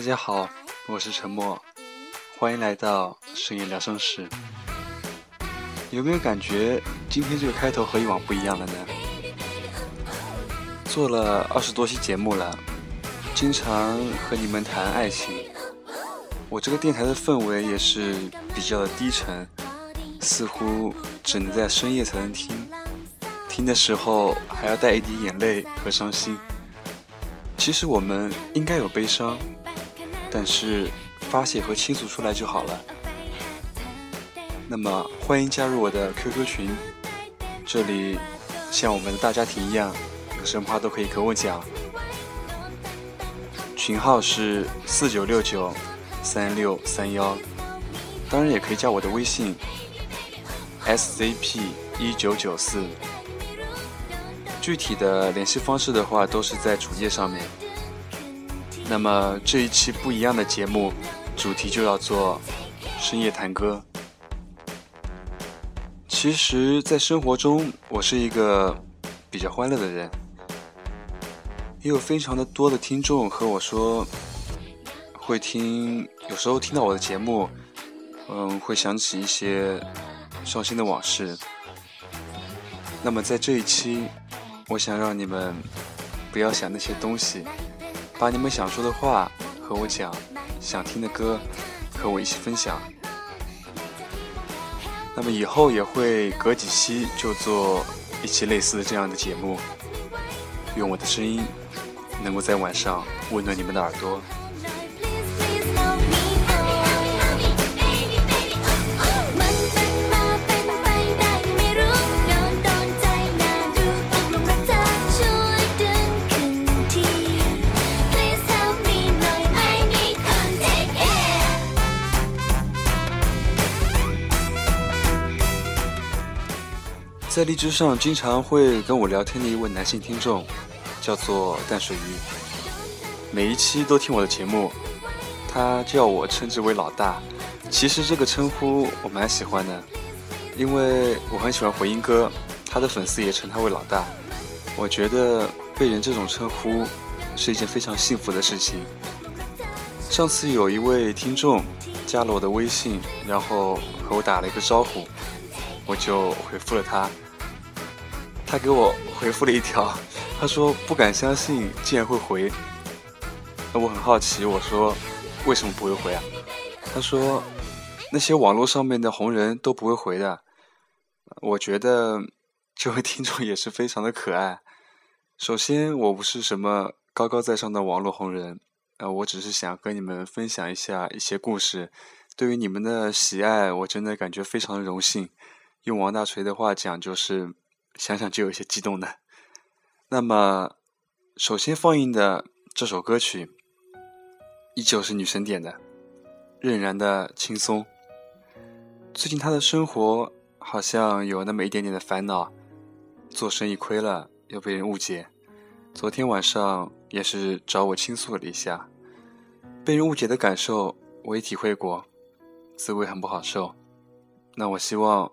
大家好，我是陈默，欢迎来到深夜聊生室。有没有感觉今天这个开头和以往不一样了呢？做了二十多期节目了，经常和你们谈爱情。我这个电台的氛围也是比较的低沉，似乎只能在深夜才能听。听的时候还要带一滴眼泪和伤心。其实我们应该有悲伤。但是发泄和倾诉出来就好了。那么欢迎加入我的 QQ 群，这里像我们的大家庭一样，有什么话都可以跟我讲。群号是四九六九三六三幺，当然也可以加我的微信 s z p 一九九四。具体的联系方式的话，都是在主页上面。那么这一期不一样的节目，主题就要做深夜谈歌。其实，在生活中，我是一个比较欢乐的人，也有非常的多的听众和我说，会听有时候听到我的节目，嗯，会想起一些伤心的往事。那么，在这一期，我想让你们不要想那些东西。把你们想说的话和我讲，想听的歌和我一起分享。那么以后也会隔几期就做一期类似的这样的节目，用我的声音能够在晚上温暖你们的耳朵。在荔枝上经常会跟我聊天的一位男性听众，叫做淡水鱼。每一期都听我的节目，他叫我称之为老大。其实这个称呼我蛮喜欢的，因为我很喜欢回音哥，他的粉丝也称他为老大。我觉得被人这种称呼是一件非常幸福的事情。上次有一位听众加了我的微信，然后和我打了一个招呼。我就回复了他，他给我回复了一条，他说不敢相信竟然会回。我很好奇，我说为什么不会回啊？他说那些网络上面的红人都不会回的。我觉得这位听众也是非常的可爱。首先，我不是什么高高在上的网络红人，呃，我只是想跟你们分享一下一些故事。对于你们的喜爱，我真的感觉非常的荣幸。用王大锤的话讲，就是想想就有些激动的。那么，首先放映的这首歌曲，依旧是女神点的，任然的轻松。最近她的生活好像有那么一点点的烦恼，做生意亏了，又被人误解。昨天晚上也是找我倾诉了一下，被人误解的感受，我也体会过，滋味很不好受。那我希望。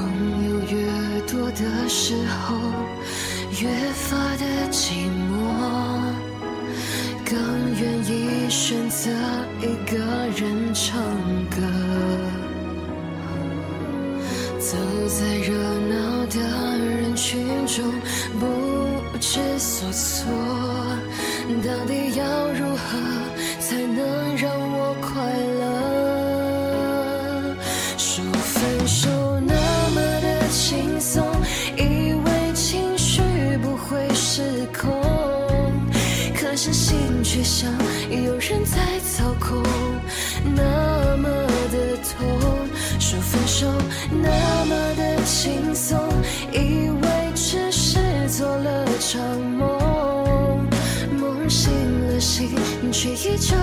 朋友越多的时候，越发的寂寞，更愿意选择一个人唱歌。走在热闹的人群中，不知所措。到底要如何才能让我快乐？别想有人在操控，那么的痛，说分手那么的轻松，以为只是做了场梦，梦醒了心却依旧。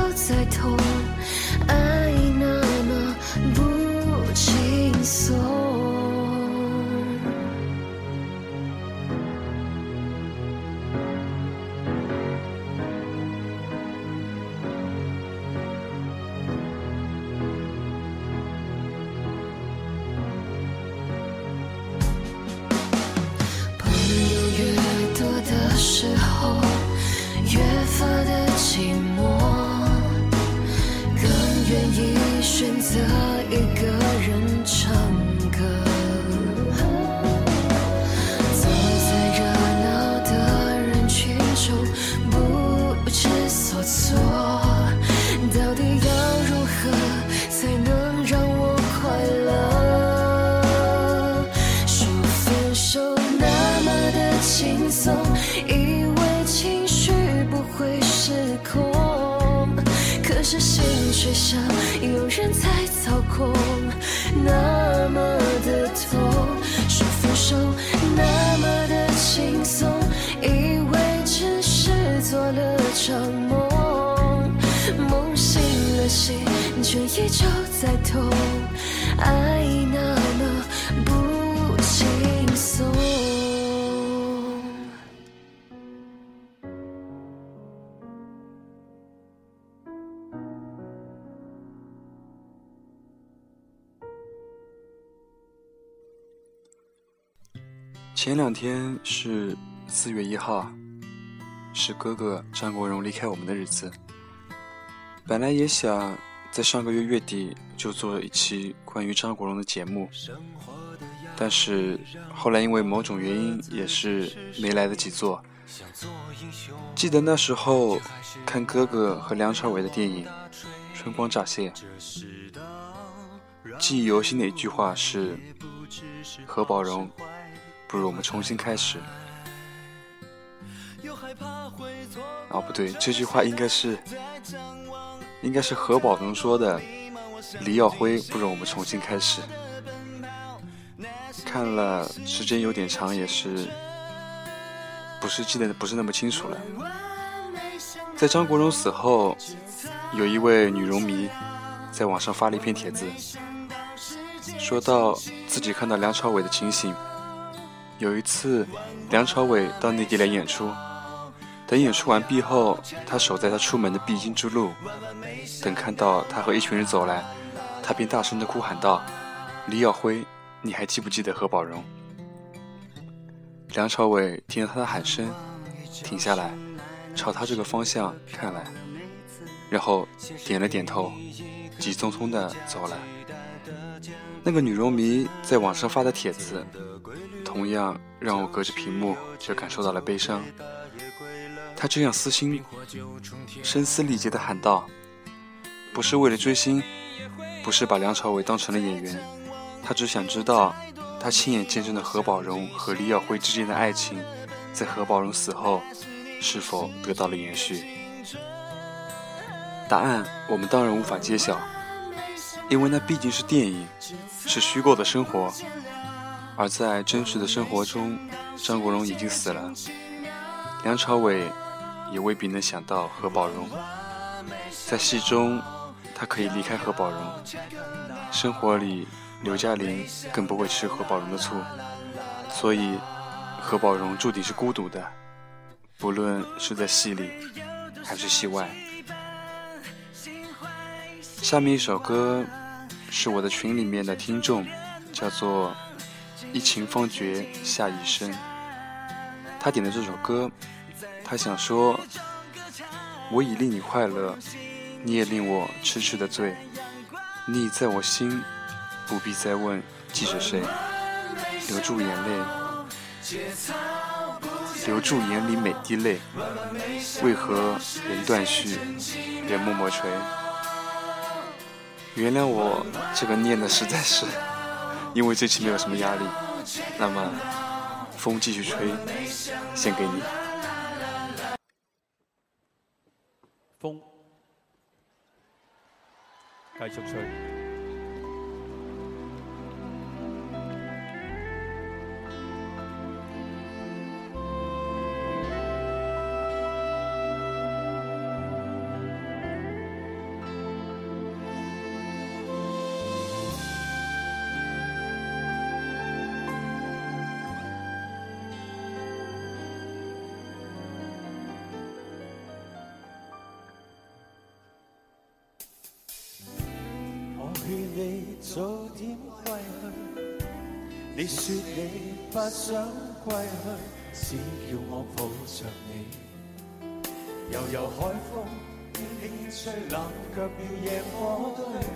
心却像有人在操控，那么的痛。说分手那么的轻松，以为只是做了场梦。梦醒了心却依旧在痛，爱那么不轻松。前两天是四月一号，是哥哥张国荣离开我们的日子。本来也想在上个月月底就做一期关于张国荣的节目，但是后来因为某种原因也是没来得及做。记得那时候看哥哥和梁朝伟的电影《春光乍泄》，记忆犹新的一句话是何宝荣。不如我们重新开始。哦，不对，这句话应该是，应该是何宝荣说的。李耀辉，不如我们重新开始。看了时间有点长，也是，不是记得不是那么清楚了。在张国荣死后，有一位女容迷在网上发了一篇帖子，说到自己看到梁朝伟的情形。有一次，梁朝伟到内地来演出。等演出完毕后，他守在他出门的必经之路，等看到他和一群人走来，他便大声的哭喊道：“李耀辉，你还记不记得何宝荣？”梁朝伟听到他的喊声，停下来，朝他这个方向看来，然后点了点头，急匆匆的走了。那个女容迷在网上发的帖子。同样让我隔着屏幕就感受到了悲伤。他这样撕心，声嘶力竭地喊道：“不是为了追星，不是把梁朝伟当成了演员，他只想知道，他亲眼见证的何宝荣和李耀辉之间的爱情，在何宝荣死后是否得到了延续？答案我们当然无法揭晓，因为那毕竟是电影，是虚构的生活。”而在真实的生活中，张国荣已经死了，梁朝伟也未必能想到何宝荣。在戏中，他可以离开何宝荣，生活里刘嘉玲更不会吃何宝荣的醋，所以何宝荣注定是孤独的，不论是在戏里还是戏外。下面一首歌是我的群里面的听众，叫做。一情方绝，下一生。他点的这首歌，他想说：我已令你快乐，你也令我痴痴的醉。你已在我心，不必再问记着谁。留住眼泪，留住眼里每滴泪。为何人断续，人默默垂？原谅我，这个念的实在是。因为这期没有什么压力，那么风继续吹，献给你，风继续吹。与你早点归去，你说你不想归去，只叫我抱着你。悠悠海风轻轻吹，冷却了夜火堆。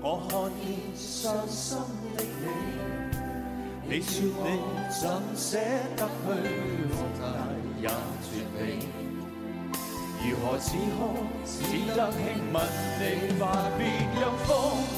我看见伤心的你，你说你怎舍得去？无奈也绝美，如何止哭？只得轻吻你，话别让风。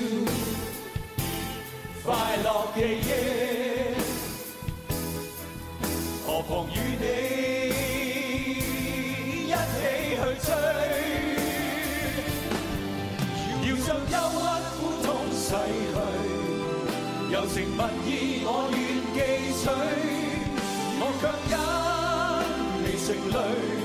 蜜意我愿记取，我却因你成泪。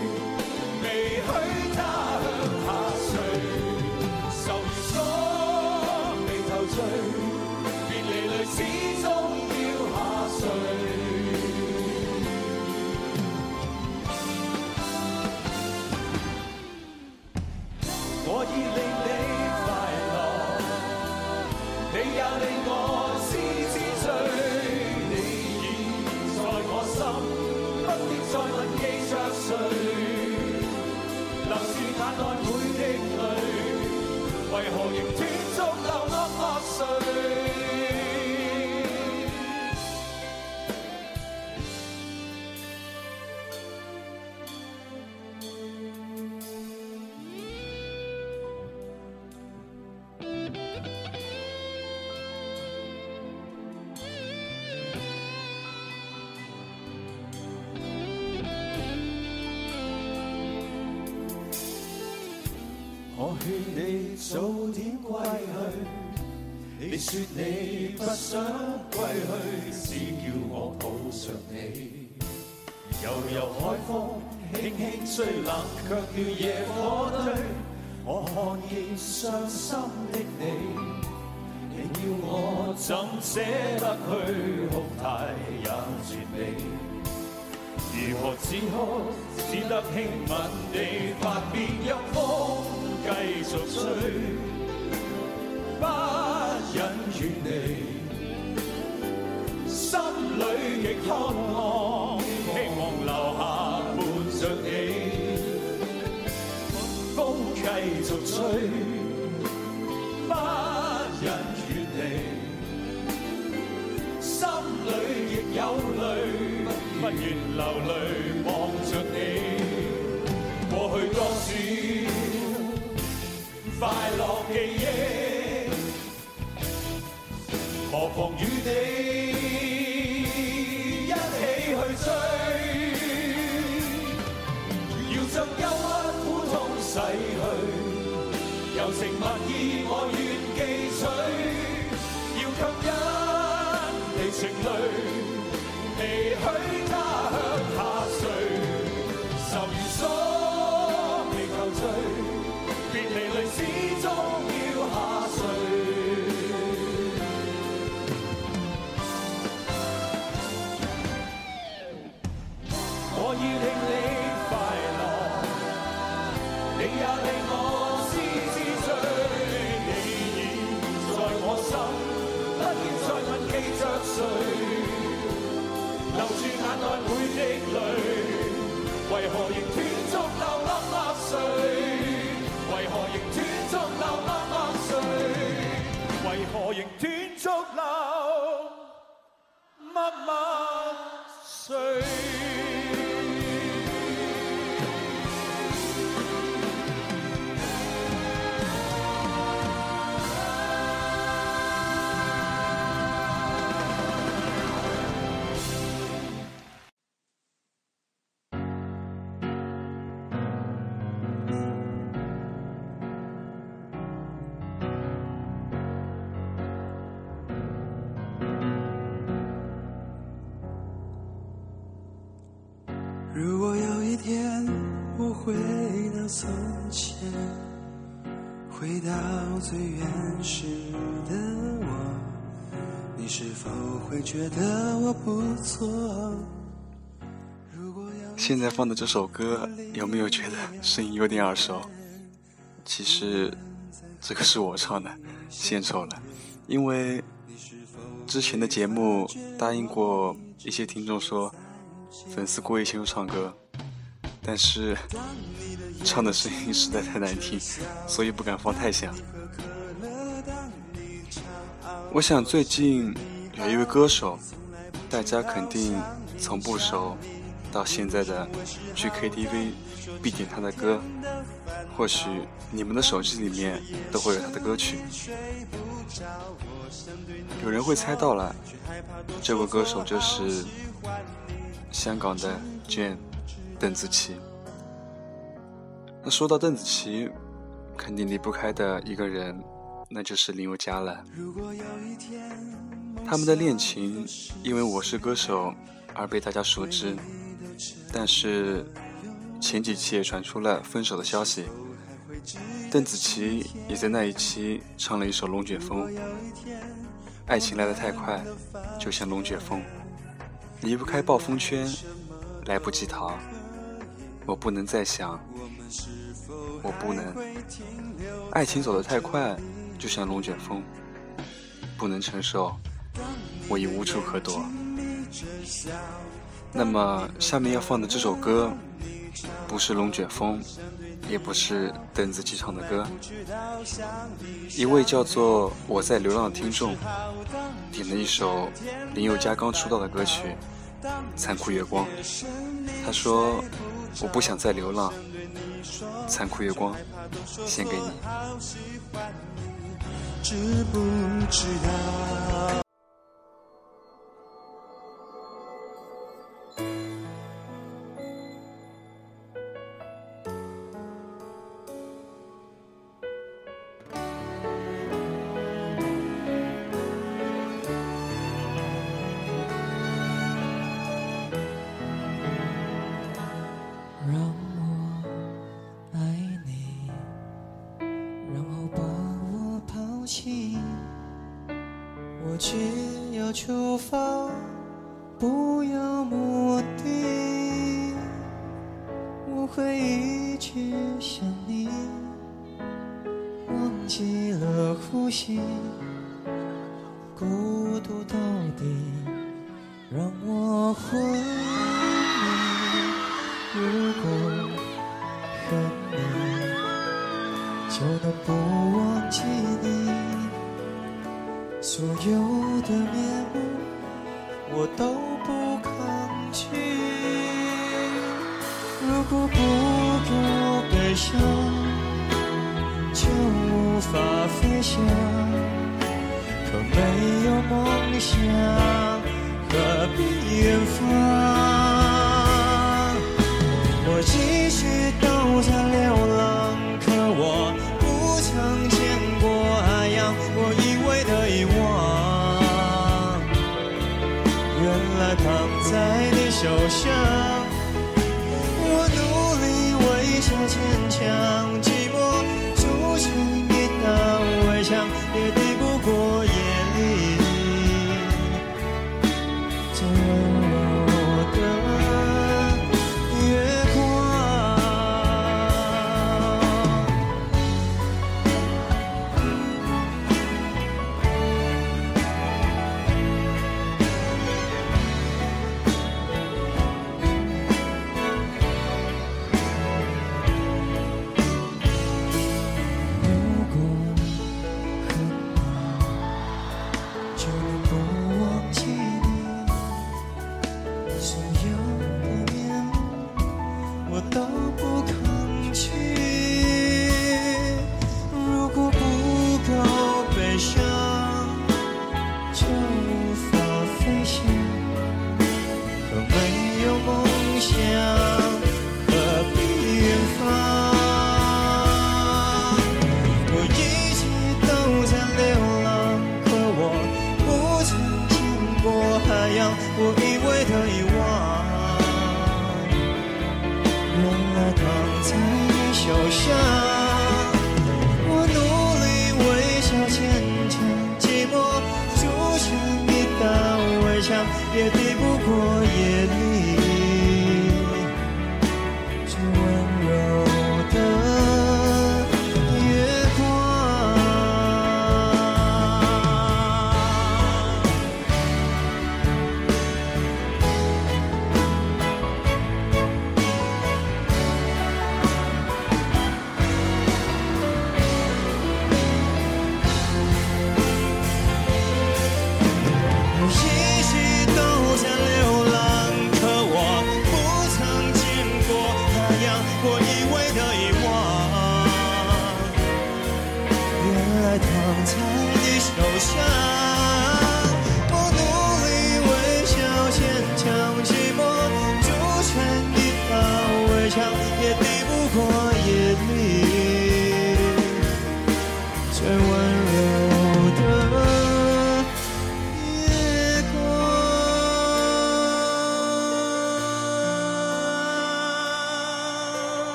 我劝你早点归去，你说你不想归去，只叫我抱着你。悠悠海风轻轻吹，冷却了夜火堆。我看见伤心的你，你要我怎捨得去？哭太也绝美，如何止哭？只得轻吻你，发别让风。继续追，不忍远离，心里亦渴望，希望留下伴着你。风继续吹，不忍远离，心里亦有泪，不愿流泪。快乐记忆，何妨与你。的我，你是否现在放的这首歌，有没有觉得声音有点耳熟？其实这个是我唱的，献丑了。因为之前的节目答应过一些听众说，粉丝过千休唱歌，但是唱的声音实在太难听，所以不敢放太响。我想最近有一位歌手，大家肯定从不熟到现在的去 KTV 必点他的歌，或许你们的手机里面都会有他的歌曲。有人会猜到了，这位歌手就是香港的 j a n e 邓紫棋。那说到邓紫棋，肯定离不开的一个人。那就是林宥嘉了。他们的恋情因为我是歌手而被大家熟知，但是前几期也传出了分手的消息。邓紫棋也在那一期唱了一首《龙卷风》，爱情来得太快，就像龙卷风，离不开暴风圈，来不及逃。我不能再想，我不能，爱情走得太快。就像龙卷风，不能承受，我已无处可躲。那么下面要放的这首歌，不是龙卷风，也不是邓紫棋唱的歌，一位叫做我在流浪的听众点了一首林宥嘉刚出道的歌曲《残酷月光》。他说：“我不想再流浪，《残酷月光》献给你。”知不知道？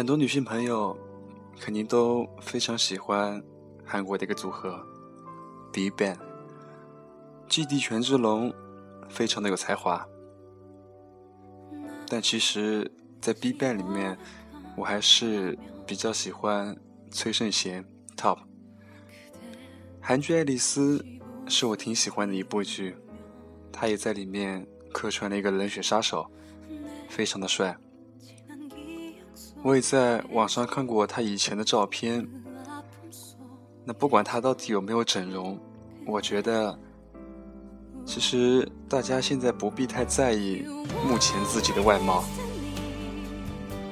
很多女性朋友肯定都非常喜欢韩国的一个组合 B Ban。g 地权志龙非常的有才华，但其实，在 B Ban 里面，我还是比较喜欢崔胜贤 TOP。韩剧《爱丽丝》是我挺喜欢的一部剧，他也在里面客串了一个冷血杀手，非常的帅。我也在网上看过她以前的照片，那不管她到底有没有整容，我觉得，其实大家现在不必太在意目前自己的外貌，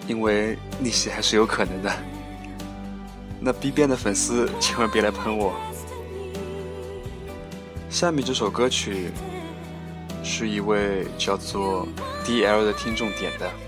因为逆袭还是有可能的。那 B 变的粉丝 千万别来喷我。下面这首歌曲，是一位叫做 DL 的听众点的。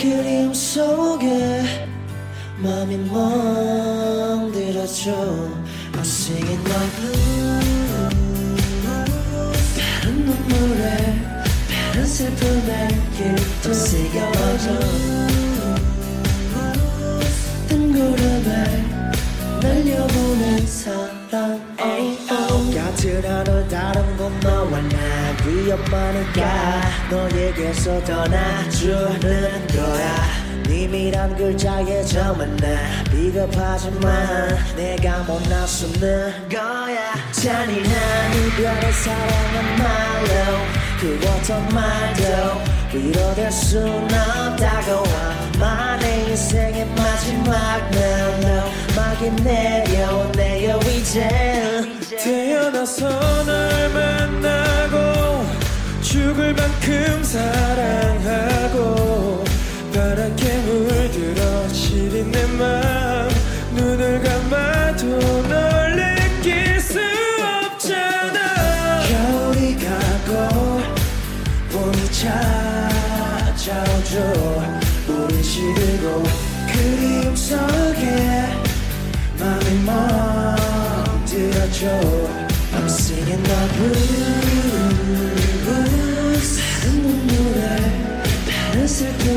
그림 속에 마음이 멍들어져 I'm singing my blues 다른 눈물에 다른 슬픔에 길도 쓰여져 뜬 구름에 날려보는 사랑 oh, oh. 같은 하루 다른 곳 너와 나 위협하니까 너에게서 떠나주는 거야 님이란 글자에 점은 나 비겁하지만 내가 못나서는 거야 잔인한 이별의 사랑은 말로 그 어떤 말도 위로될 순 없다고 만의 인생의 마지막 날로 막이 내려오네요 이제 태어나서 그만큼 사랑하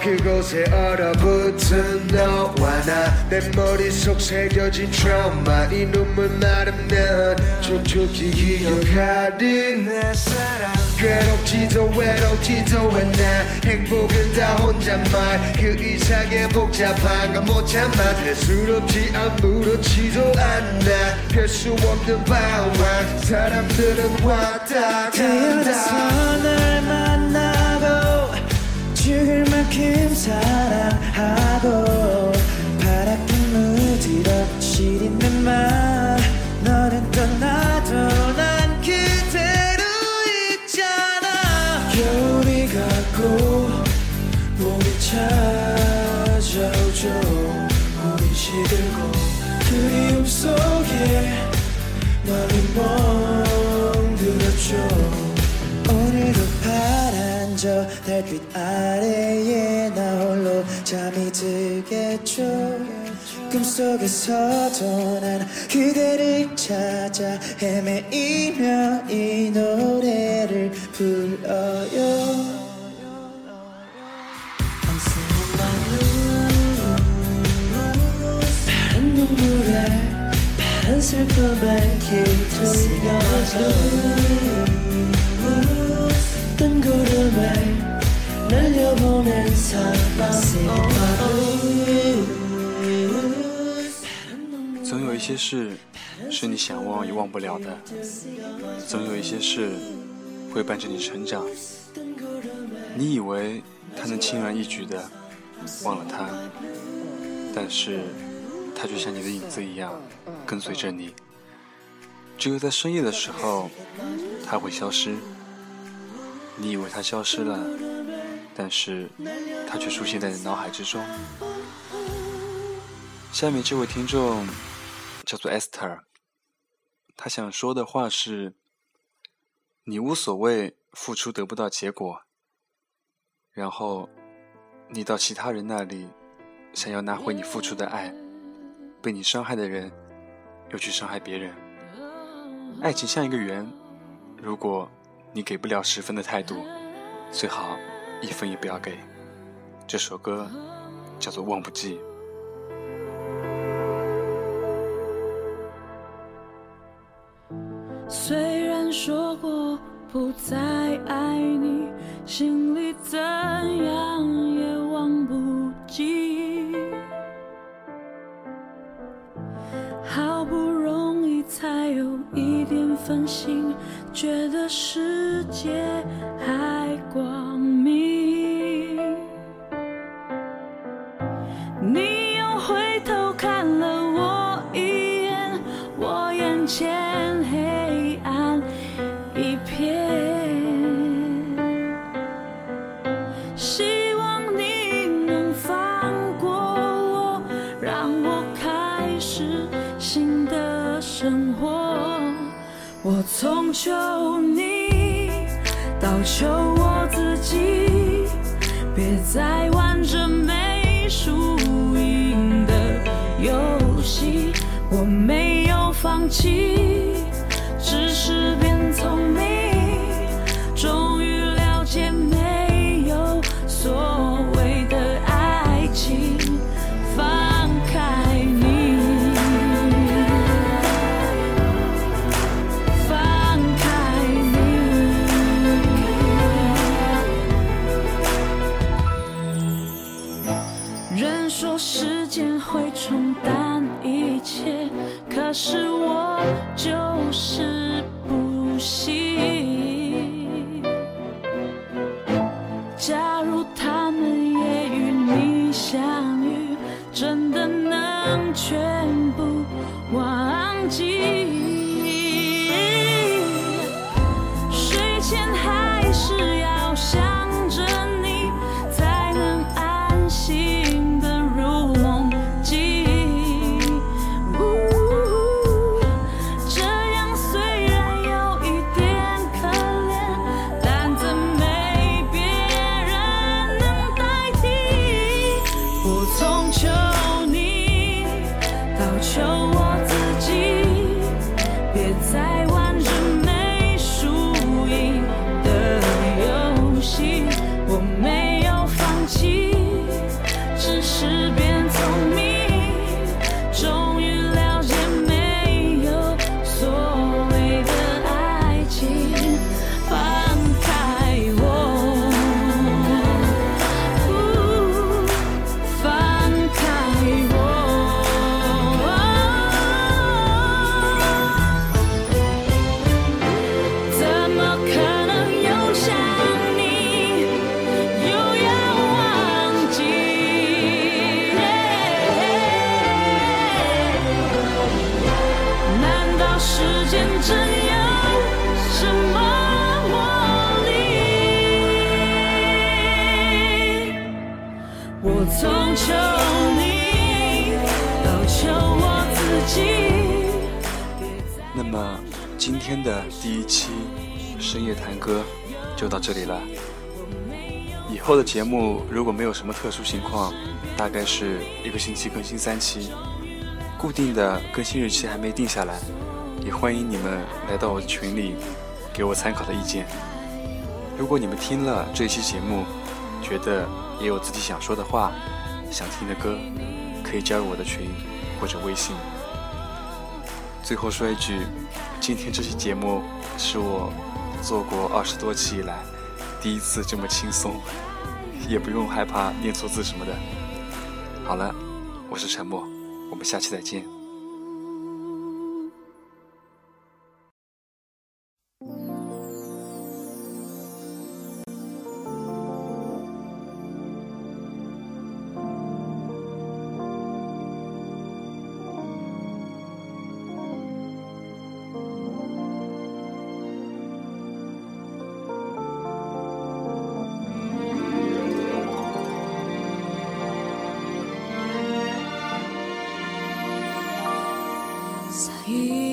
그곳에 얼어붙은 너와 나 내 머릿속 새겨진 트라우마 이 눈물 나름대로 촉촉히 기억하리 내 사랑 괴롭지도 외롭지도 않아 행복은 다 혼잣말 그 이상의 복잡한 건못 참아 대수롭지 아무렇지도 않아 별수 없는 방황 사람들은 왔다 갔다 태어나서 날 죽을 만큼 사랑하고 바라기 무지럭 시린 내맘 잠이 들겠죠 꿈속에서도 난 그대를 찾아 헤매이며 이 노래를 불러요 눈물에 파란 슬픔에 길들여줘 总有一些事是你想忘也忘不了的，总有一些事会伴着你成长。你以为他能轻而易举的忘了他，但是他就像你的影子一样跟随着你。只有在深夜的时候他会消失，你以为他消失了。但是，他却出现在你脑海之中。下面这位听众叫做 Esther，他想说的话是：你无所谓付出得不到结果，然后你到其他人那里想要拿回你付出的爱，被你伤害的人又去伤害别人。爱情像一个圆，如果你给不了十分的态度，最好。一分也不要给。这首歌叫做《忘不记》。虽然说过不再爱你，心里怎样也忘不记。好不容易才有一点分心，觉得世界。求你，倒求我自己，别再玩这没输赢的游戏。我没有放弃，只是……那是我。天的第一期深夜谈歌就到这里了。以后的节目如果没有什么特殊情况，大概是一个星期更新三期，固定的更新日期还没定下来，也欢迎你们来到我的群里，给我参考的意见。如果你们听了这期节目，觉得也有自己想说的话、想听的歌，可以加入我的群或者微信。最后说一句，今天这期节目是我做过二十多期以来第一次这么轻松，也不用害怕念错字什么的。好了，我是沉默，我们下期再见。下雨。